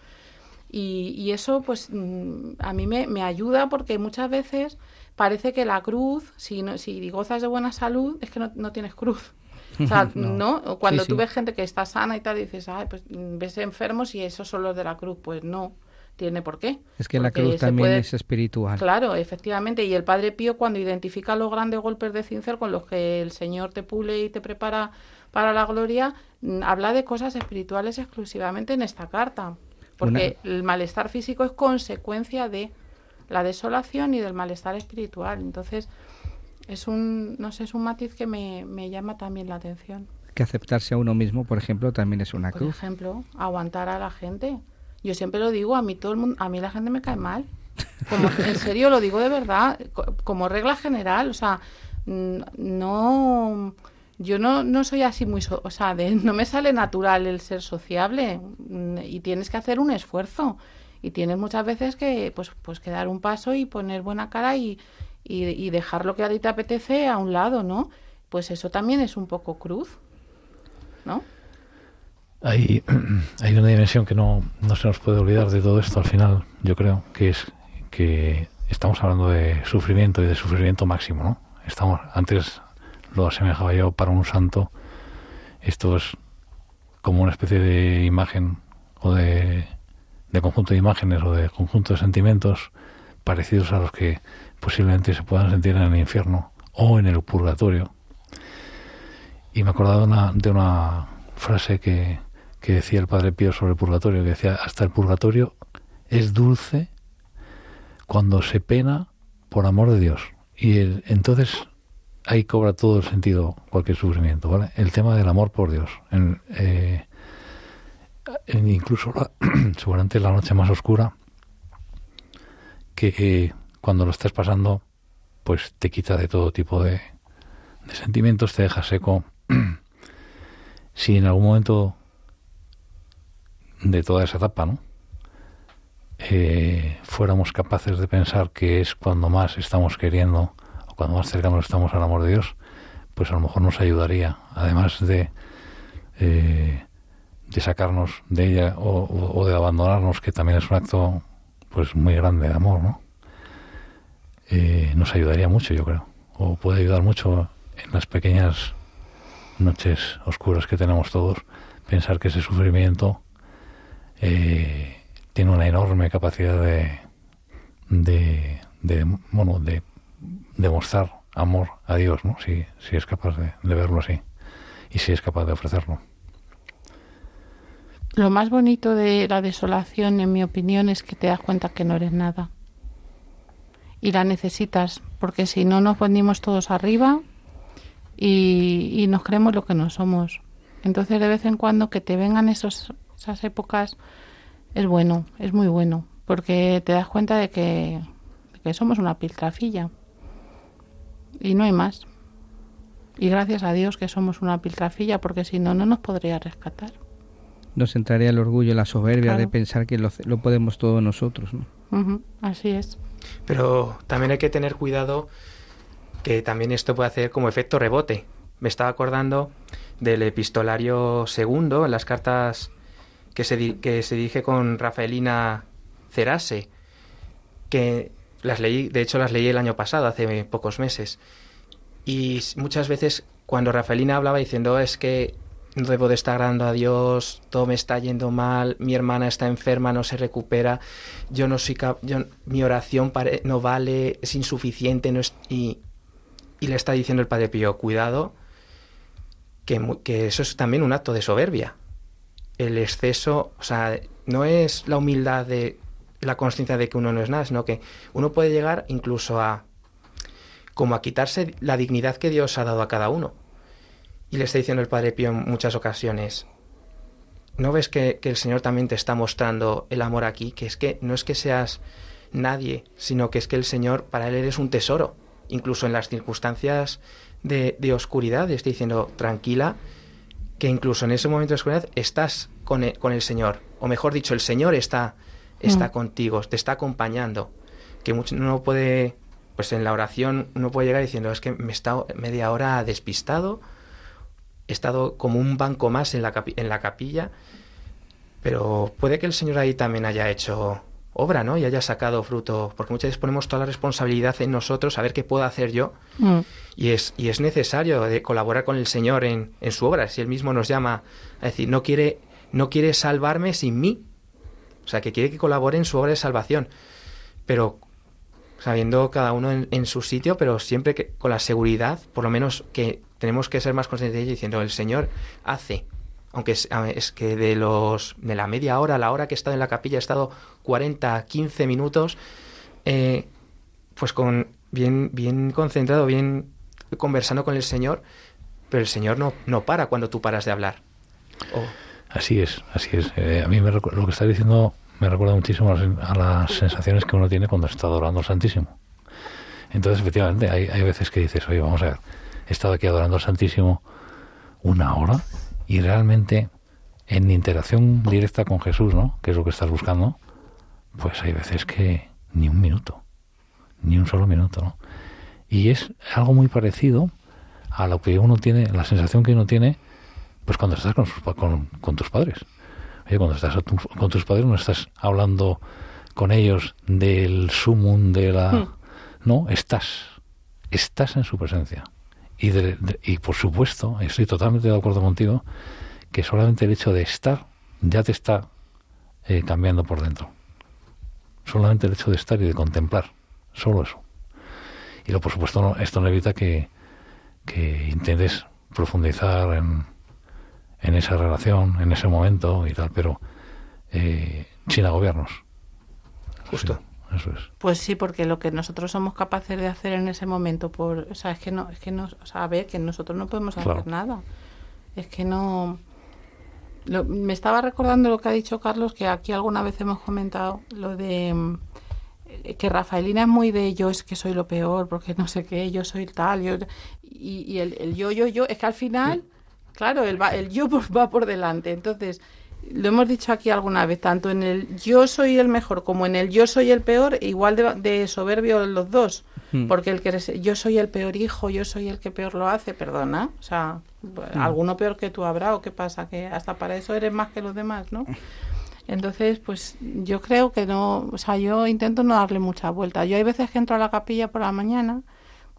Speaker 2: Y, eso, pues, mm, a mí me, me, ayuda porque muchas veces parece que la cruz, si, no, si gozas de buena salud, es que no, no tienes cruz. O sea, no. Cuando tú ves gente que está sana y tal, dices, ay, pues ves enfermos y eso son los de la cruz. Pues no tiene por qué.
Speaker 1: Es que la cruz también es espiritual.
Speaker 2: Claro, efectivamente. Y el Padre Pío, cuando identifica los grandes golpes de cincel con los que el Señor te pule y te prepara para la gloria, mm, habla de cosas espirituales exclusivamente en esta carta. Porque el malestar físico es consecuencia de la desolación y del malestar espiritual. Entonces, es un, no sé, es un matiz que me, me llama también la atención.
Speaker 1: Que aceptarse a uno mismo, por ejemplo, también es una cruz.
Speaker 2: Por ejemplo, aguantar a la gente. Yo siempre lo digo, a mí todo el mundo, a mí la gente me cae mal. Como, en serio, lo digo de verdad, como regla general, o sea, no, yo no, no soy así muy, o sea, no me sale natural el ser sociable y tienes que hacer un esfuerzo y tienes muchas veces que, pues, pues que dar un paso y poner buena cara y, y, y dejar lo que a ti te apetece a un lado, ¿no? Pues eso también es un poco cruz, ¿no?
Speaker 3: Hay, hay una dimensión que no, no se nos puede olvidar de todo esto al final, yo creo, que es que estamos hablando de sufrimiento y de sufrimiento máximo, ¿no? Estamos, antes lo asemejaba yo para un santo, esto es como una especie de imagen o de, de conjunto de imágenes o de conjunto de sentimientos parecidos a los que posiblemente se puedan sentir en el infierno o en el purgatorio. Y me he acordado de una, de una frase que, que decía el Padre Pío sobre el purgatorio, que decía, hasta el purgatorio es dulce cuando se pena por amor de Dios. Y entonces ahí cobra todo el sentido cualquier sufrimiento, ¿vale? El tema del amor por Dios. Eh, incluso la, seguramente la noche más oscura, que eh, cuando lo estés pasando, pues te quita de todo tipo de, de sentimientos, te deja seco. si en algún momento de toda esa etapa, ¿no? Eh, fuéramos capaces de pensar que es cuando más estamos queriendo o cuando más cercanos estamos al amor de Dios, pues a lo mejor nos ayudaría, además de, eh, de sacarnos de ella o, de abandonarnos, que también es un acto pues muy grande de amor, ¿no? Eh, nos ayudaría mucho, yo creo, o puede ayudar mucho en las pequeñas noches oscuras que tenemos todos, pensar que ese sufrimiento eh, tiene una enorme capacidad de, de, de, bueno, de demostrar amor a Dios, ¿no? Si, si es capaz de, verlo así y si es capaz de ofrecerlo.
Speaker 2: Lo más bonito de la desolación, en mi opinión, es que te das cuenta que no eres nada. Y la necesitas, porque si no nos ponemos todos arriba y, y nos creemos lo que no somos. Entonces, de vez en cuando que te vengan esos, esas épocas es bueno, es muy bueno, porque te das cuenta de que, de que somos una piltrafilla. Y no hay más. Y gracias a Dios que somos una piltrafilla, porque si no, no nos podría rescatar.
Speaker 1: Nos entraría el orgullo, la soberbia de pensar que lo, lo podemos todos nosotros, ¿no?
Speaker 2: Así es.
Speaker 5: Pero también hay que tener cuidado que también esto puede hacer como efecto rebote. Me estaba acordando del epistolario segundo, en las cartas que se, que se dirige con Rafaelina Cerase, que las leí, de hecho las leí el año pasado, hace pocos meses. Y muchas veces cuando Rafaelina hablaba diciendo es que no debo de estar agradando a Dios, todo me está yendo mal, mi hermana está enferma, no se recupera, yo no soy yo, mi oración pare- no vale, es insuficiente, y, le está diciendo el Padre Pío, cuidado, que eso es también un acto de soberbia. El exceso, o sea, no es la humildad de la conciencia de que uno no es nada, sino que uno puede llegar incluso a como a quitarse la dignidad que Dios ha dado a cada uno. Y le está diciendo el Padre Pío en muchas ocasiones, ¿no ves que, que el Señor también te está mostrando el amor aquí? Que es que no es que seas nadie, sino que es que el Señor, para Él eres un tesoro, incluso en las circunstancias de, de oscuridad, está diciendo, tranquila, que incluso en ese momento de oscuridad estás con el, con el Señor, o mejor dicho, el Señor está, está
Speaker 2: Mm.
Speaker 5: contigo, te está acompañando, que mucho, uno puede, pues en la oración uno puede llegar diciendo, es que me he estado media hora despistado, he estado como un banco más en la, capi- en la capilla, pero puede que el Señor ahí también haya hecho obra, ¿no? Y haya sacado fruto, porque muchas veces ponemos toda la responsabilidad en nosotros, a ver qué puedo hacer yo,
Speaker 2: Mm,
Speaker 5: y es, y es necesario de colaborar con el Señor en, en su obra. Si Él mismo nos llama a decir, no quiere, no quiere salvarme sin mí. O sea, que quiere que colabore en su obra de salvación. Pero sabiendo cada uno en, en su sitio, pero siempre que, con la seguridad, por lo menos que tenemos que ser más conscientes de ello, diciendo, el Señor hace. Aunque es, a- es que de los de la media hora, la hora que he estado en la capilla, he estado 40, 15 minutos, eh, pues con bien, bien concentrado, bien conversando con el Señor, pero el Señor no, no para cuando tú paras de hablar.
Speaker 3: Así es, así es. Eh, a mí me lo que está diciendo me recuerda muchísimo a las, a las sensaciones que uno tiene cuando está adorando al Santísimo. Entonces, efectivamente, hay, hay veces que dices, oye, vamos a ver, he estado aquí adorando al Santísimo una hora y realmente en interacción directa con Jesús, ¿no? Que es lo que estás buscando, pues hay veces que ni un minuto, ni un solo minuto, ¿no? Y es algo muy parecido a lo que uno tiene, la sensación que uno tiene, pues cuando estás con, sus con, con tus padres. Oye, cuando estás tu- con tus padres no estás hablando con ellos del sumum de la...
Speaker 2: Hmm.
Speaker 3: No, estás. Estás en su presencia. Y, de- de- y por supuesto, estoy totalmente de acuerdo contigo, que solamente el hecho de estar ya te está eh, cambiando por dentro. Solamente el hecho de estar y de contemplar. Solo eso. Y lo, por supuesto, no- esto no evita que, que intentes profundizar en, en esa relación, en ese momento y tal, pero eh, sin agobiarnos.
Speaker 5: justo.
Speaker 3: Sí, eso es.
Speaker 2: Pues sí, porque lo que nosotros somos capaces de hacer en ese momento, por, o sea, es que no, es que no, o sea, a ver, que nosotros no podemos hacer nada. Es que no. Lo- me estaba recordando lo que ha dicho Carlos, que aquí alguna vez hemos comentado lo de eh, que Rafaelina es muy de yo es que soy lo peor, porque no sé qué, yo soy tal, yo y, y el, el yo, yo, yo, es que al final, claro, el, va- el yo va por delante. Entonces, lo hemos dicho aquí alguna vez, tanto en el yo soy el mejor como en el yo soy el peor, igual de, de soberbio los dos.
Speaker 1: Mm.
Speaker 2: Porque el que yo soy el peor hijo, yo soy el que peor lo hace, perdona. O sea, alguno peor que tú habrá, o qué pasa, que hasta para eso eres más que los demás, ¿no? Entonces, pues yo creo que no, o sea, yo intento no darle mucha vuelta. Yo hay veces que entro a la capilla por la mañana,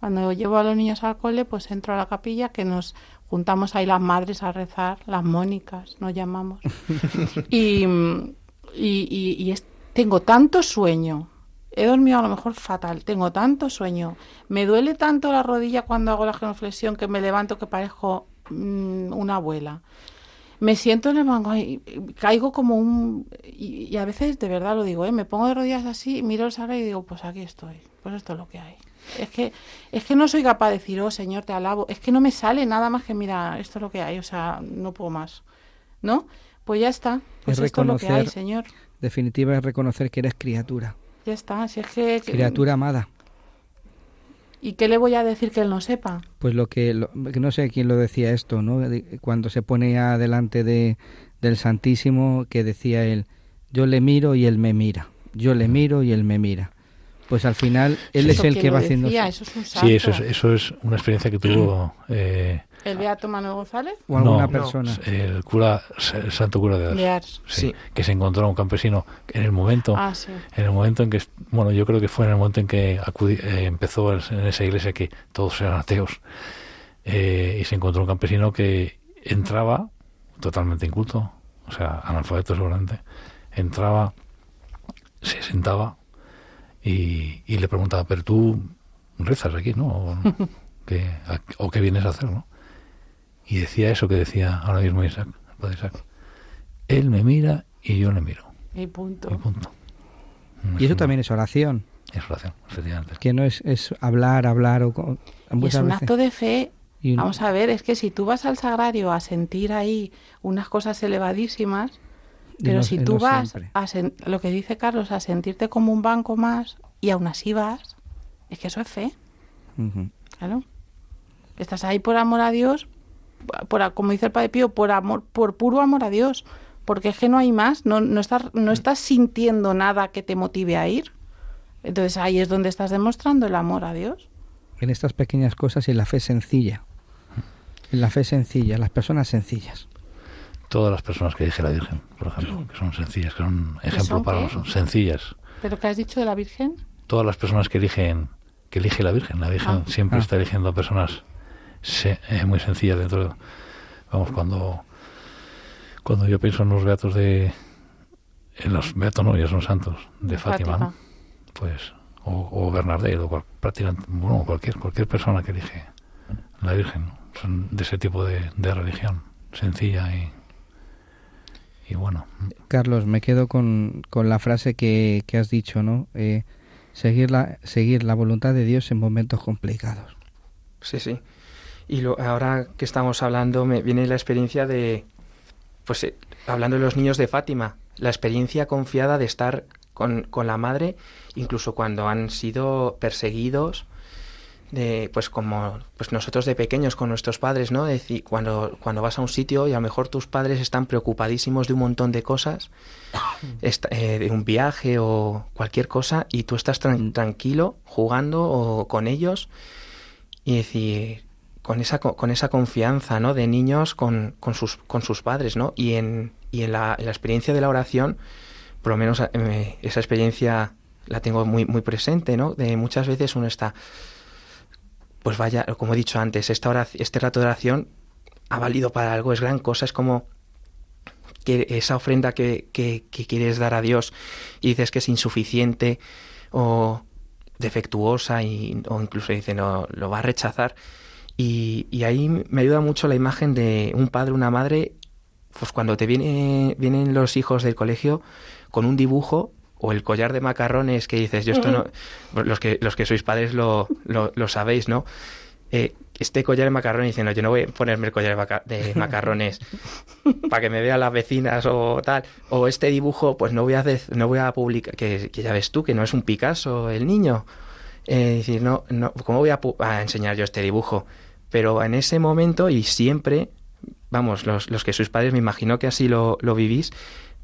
Speaker 2: cuando llevo a los niños al cole, pues entro a la capilla que nos juntamos ahí las madres a rezar, las Mónicas, nos llamamos. y y, y- y es- tengo tanto sueño. He dormido a lo mejor fatal, tengo tanto sueño. Me duele tanto la rodilla cuando hago la genuflexión que me levanto que parezco mm, una abuela. me siento en el banco y caigo como un... Y, y a veces, de verdad lo digo, ¿eh? me pongo de rodillas así, miro el sagrario y digo, pues aquí estoy, pues esto es lo que hay. Es que, es que no soy capaz de decir, oh Señor, te alabo. Es que no me sale nada más que, mira, esto es lo que hay, o sea, no puedo más. ¿No? Pues ya está. Pues
Speaker 1: Es
Speaker 2: esto es lo que hay,
Speaker 1: reconocer-
Speaker 2: Señor.
Speaker 1: Definitiva es reconocer que eres criatura,
Speaker 2: Ya está. Si es que,
Speaker 1: criatura amada.
Speaker 2: ¿Y qué le voy a decir que él no sepa?
Speaker 1: Pues lo que, lo- que no sé quién lo decía esto, ¿no? Cuando se ponía delante de, del Santísimo, que decía él, yo le miro y él me mira, yo le miro y él me mira. Pues al final él es el que va haciendo...
Speaker 2: decía, eso es un.
Speaker 3: Sí, eso es, eso es una experiencia que tuvo eh,
Speaker 2: ¿El Beato Manuel González?
Speaker 1: O alguna
Speaker 3: no,
Speaker 1: persona.
Speaker 3: el cura, el santo cura de Ars.
Speaker 2: De Ars.
Speaker 3: Sí,
Speaker 5: Sí.
Speaker 3: que se encontró a un campesino en el momento
Speaker 2: Ah, sí.
Speaker 3: en el momento en que bueno yo creo que fue en el momento en que acudi- eh, empezó en esa iglesia que todos eran ateos eh, y se encontró un campesino que entraba totalmente inculto o sea analfabeto seguramente entraba se sentaba y, y le preguntaba pero tú rezas aquí no o, ¿Qué- a- o qué vienes a hacer no y decía eso que decía ahora mismo Isaac el padre Isaac. Él me mira y yo le miro.
Speaker 2: Y punto.
Speaker 3: y punto.
Speaker 1: Y eso también es oración,
Speaker 3: es oración, efectivamente.
Speaker 1: que no es, es hablar, hablar o...
Speaker 2: Y es un
Speaker 1: veces-
Speaker 2: acto de fe. Vamos a ver, es que si tú vas al sagrario a sentir ahí unas cosas elevadísimas, pero
Speaker 1: no-
Speaker 2: si tú
Speaker 1: no
Speaker 2: vas
Speaker 1: siempre.
Speaker 2: a sen- lo que dice Carlos, a sentirte como un banco más y aún así vas, es que eso es fe,
Speaker 1: Ujú.
Speaker 2: claro. Estás ahí por amor a Dios, por, como dice el Padre Pío, por amor, por puro amor a Dios, porque es que no hay más, no, no, estás, no estás sintiendo nada que te motive a ir. Entonces ahí es donde estás demostrando el amor a Dios.
Speaker 1: En estas pequeñas cosas y en la fe sencilla. En la fe sencilla, las personas sencillas.
Speaker 3: Todas las personas que dije la Virgen, por ejemplo, que son sencillas, que son ejemplo
Speaker 2: son
Speaker 3: para nosotros, sencillas.
Speaker 2: ¿Pero qué has dicho de la Virgen?
Speaker 3: Todas las personas que eligen, que elige la Virgen, la Virgen
Speaker 2: Ah.
Speaker 3: siempre
Speaker 1: Ah.
Speaker 3: está eligiendo a personas se- eh, muy sencillas dentro de, vamos, cuando cuando yo pienso en los beatos de en los beatos no, ya son santos de
Speaker 2: De
Speaker 3: Fátima,
Speaker 2: Fátima.
Speaker 3: ¿no? pues o, o Bernardel o cual- prácticamente bueno, cualquier cualquier persona que elige la Virgen ¿no? son de ese tipo de, de religión sencilla y y bueno
Speaker 1: Carlos, me quedo con, con la frase que, que has dicho, ¿no? Eh, seguir, la, seguir la voluntad de Dios en momentos complicados.
Speaker 5: Sí, sí. Y lo, ahora que estamos hablando, me viene la experiencia de, pues eh, hablando de los niños de Fátima, la experiencia confiada de estar con, con la madre, incluso cuando han sido perseguidos, de, pues como pues nosotros de pequeños con nuestros padres, ¿no? Decir, cuando, cuando vas a un sitio y a lo mejor tus padres están preocupadísimos de un montón de cosas, esta- eh, de un viaje o cualquier cosa, y tú estás tran- tranquilo jugando o con ellos y decir con esa co- con esa confianza no de niños con, con sus con sus padres no y en y en la, en la experiencia de la oración por lo menos eh, esa experiencia la tengo muy muy presente no de muchas veces uno está pues vaya como he dicho antes esta orac- este rato de oración ha valido para algo es gran cosa es como que esa ofrenda que, que, que quieres dar a Dios y dices que es insuficiente o defectuosa y, o incluso dice no lo va a rechazar y, y ahí me ayuda mucho la imagen de un padre una madre pues cuando te viene vienen los hijos del colegio con un dibujo o el collar de macarrones que dices yo esto no los que los que sois padres lo, lo, lo sabéis no Eh, este collar de macarrones diciendo yo no voy a ponerme el collar de, maca- de macarrones para que me vean las vecinas o tal o este dibujo pues no voy a hacer, no voy a publicar que, que ya ves tú que no es un Picasso el niño. Eh, decir no no cómo voy a enseñar yo este dibujo pero en ese momento y siempre vamos los, los que sois padres me imagino que así lo, lo vivís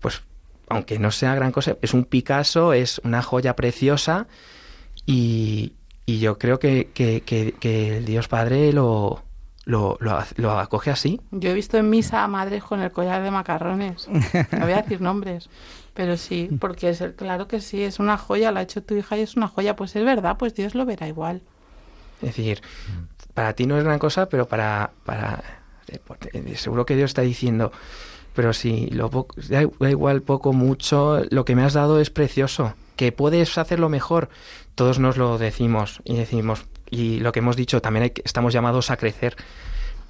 Speaker 5: pues aunque no sea gran cosa es un Picasso es una joya preciosa y, y yo creo que, que, que- que el Dios Padre lo, lo, lo, lo acoge así
Speaker 2: Yo he visto en misa a madres con el collar de macarrones. No voy a decir nombres, pero sí, porque es el- claro que sí, es una joya, la ha hecho tu hija y es una joya. Pues es verdad, pues Dios lo verá igual.
Speaker 5: Es decir, para ti no es gran cosa, pero para, para eh, seguro que Dios está diciendo, pero si lo da igual poco, mucho, lo que me has dado es precioso, que puedes hacerlo mejor. Todos nos lo decimos y decimos, y lo que hemos dicho, también hay que- estamos llamados a crecer,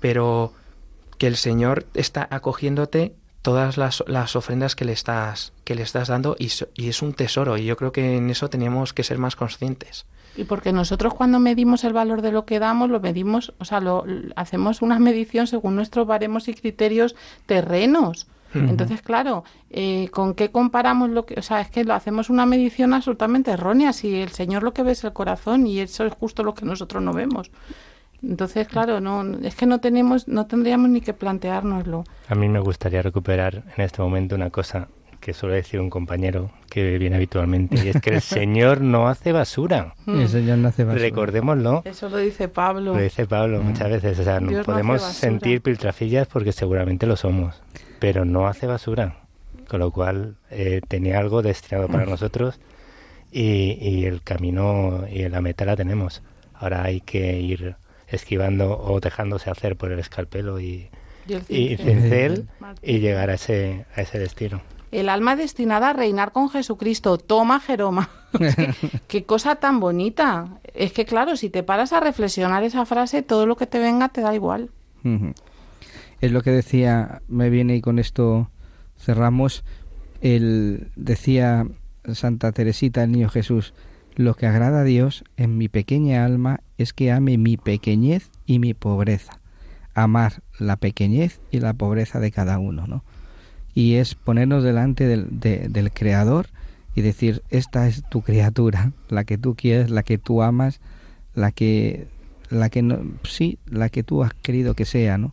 Speaker 5: pero que el Señor está acogiéndote todas las, las ofrendas que le estás que le estás dando y, y es un tesoro y yo creo que en eso teníamos que ser más conscientes.
Speaker 2: Y porque nosotros cuando medimos el valor de lo que damos, lo medimos, o sea, lo, hacemos una medición según nuestros baremos y criterios terrenos. Entonces, claro, eh, ¿con qué comparamos lo que, o sea, es que lo hacemos una medición absolutamente errónea. Si el Señor lo que ve es el corazón y eso es justo lo que nosotros no vemos. Entonces, claro, no, es que no tenemos, no tendríamos ni que planteárnoslo.
Speaker 4: A mí me gustaría recuperar en este momento una cosa que suele decir un compañero que viene habitualmente, y es que el Señor no hace basura.
Speaker 1: El Señor no hace basura.
Speaker 4: Recordémoslo.
Speaker 2: Eso lo dice Pablo.
Speaker 4: Lo dice Pablo muchas veces. O sea, no podemos sentir piltrafillas porque seguramente lo somos, pero no hace basura. Con lo cual eh, tenía algo destinado para nosotros y, y el camino y la meta la tenemos. Ahora hay que ir esquivando o dejándose hacer por el escalpelo y,
Speaker 2: Y el
Speaker 4: y
Speaker 2: cincel.
Speaker 4: y llegar a ese, a ese destino.
Speaker 2: El alma destinada a reinar con Jesucristo. Toma, Jeroma. Es que, qué cosa tan bonita. Es que, claro, si te paras a reflexionar esa frase, todo lo que te venga te da igual.
Speaker 1: Es lo que decía, me viene y con esto cerramos. El, decía Santa Teresita, el niño Jesús, lo que agrada a Dios en mi pequeña alma es que ame mi pequeñez y mi pobreza. Amar la pequeñez y la pobreza de cada uno, ¿no? Y es ponernos delante del, de- del Creador y decir, esta es tu criatura, la que tú quieres, la que tú amas, la que la que no, sí, la que tú has querido que sea, ¿no?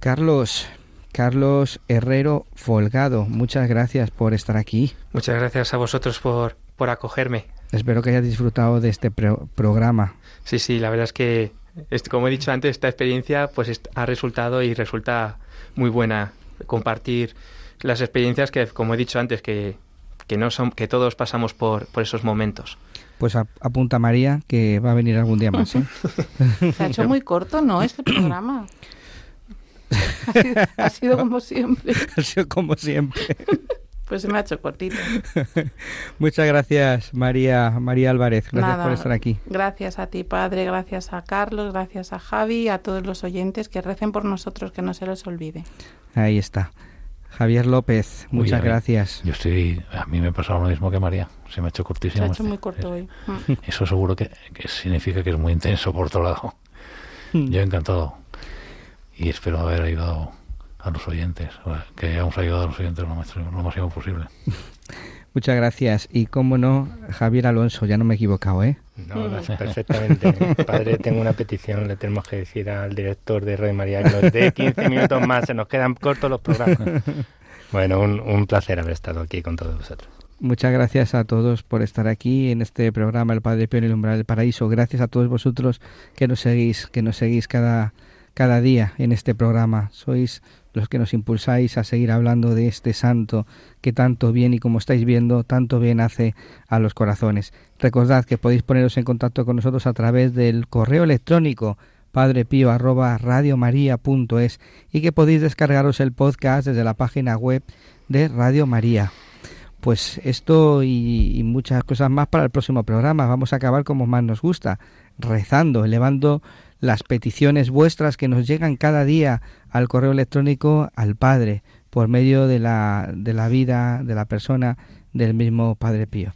Speaker 1: Carlos, Carlos Herrero Folgado, muchas gracias por estar aquí.
Speaker 5: Muchas gracias a vosotros por, por acogerme.
Speaker 1: Espero que hayas disfrutado de este pro- programa.
Speaker 5: Sí, sí, la verdad es que, es- como he dicho antes, esta experiencia pues ha resultado y resulta muy buena compartir las experiencias que, como he dicho antes, que, que no son, que todos pasamos por, por esos momentos.
Speaker 1: Pues a- apunta María que va a venir algún día más. ¿eh?
Speaker 2: Se ha hecho muy corto, ¿no? Este programa. Ha sido, ha sido como siempre.
Speaker 1: ha sido como siempre.
Speaker 2: Pues se me ha hecho cortito.
Speaker 1: Muchas gracias, María, María Álvarez. Gracias
Speaker 2: Nada,
Speaker 1: por estar aquí.
Speaker 2: Gracias a ti, Padre, gracias a Carlos, gracias a Javi, a todos los oyentes que recen por nosotros, que no se les olvide.
Speaker 1: Ahí está. Javier López,
Speaker 3: Uy,
Speaker 1: muchas
Speaker 3: mí-
Speaker 1: gracias.
Speaker 3: Yo estoy, a mí me ha pasado lo mismo que María. Se me ha hecho
Speaker 2: Se
Speaker 3: cortísimo.
Speaker 2: ha hecho muy corto hoy.
Speaker 3: Eso seguro que, que significa que es muy intenso por otro lado. Yo encantado. Y espero haber ayudado a los oyentes, que hayamos ayudado a los oyentes lo más, lo máximo posible.
Speaker 1: Muchas gracias. Y cómo no, Javier Alonso, ya no me he equivocado, ¿eh?
Speaker 4: No, perfectamente. Padre, tengo una petición, le tenemos que decir al director de Radio María que nos dé 15 minutos más, se nos quedan cortos los programas. Bueno, un, un placer haber estado aquí con todos vosotros.
Speaker 1: Muchas gracias a todos por estar aquí en este programa El Padre Pío en el Umbral del Paraíso. Gracias a todos vosotros que nos seguís, que nos seguís cada, cada día en este programa. Sois los que nos impulsáis a seguir hablando de este santo que tanto bien y como estáis viendo, tanto bien hace a los corazones. Recordad que podéis poneros en contacto con nosotros a través del correo electrónico padrepío arroba y que podéis descargaros el podcast desde la página web de Radio María. Pues esto y, y muchas cosas más para el próximo programa. Vamos a acabar como más nos gusta, rezando, elevando las peticiones vuestras que nos llegan cada día al correo electrónico al Padre por medio de la, de la vida de la persona del mismo Padre Pío.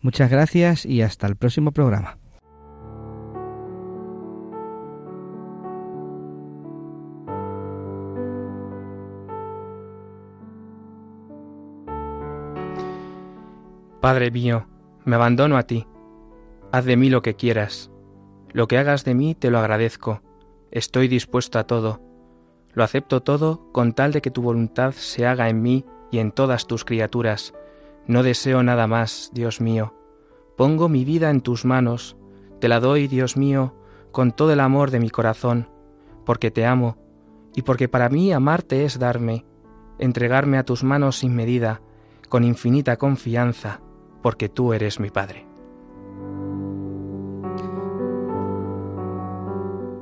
Speaker 1: Muchas gracias y hasta el próximo programa.
Speaker 5: Padre mío, me abandono a ti. Haz de mí lo que quieras. Lo que hagas de mí te lo agradezco. Estoy dispuesto a todo. Lo acepto todo con tal de que tu voluntad se haga en mí y en todas tus criaturas. No deseo nada más, Dios mío. Pongo mi vida en tus manos. Te la doy, Dios mío, con todo el amor de mi corazón, porque te amo, y porque para mí amarte es darme, entregarme a tus manos sin medida, con infinita confianza, porque tú eres mi Padre.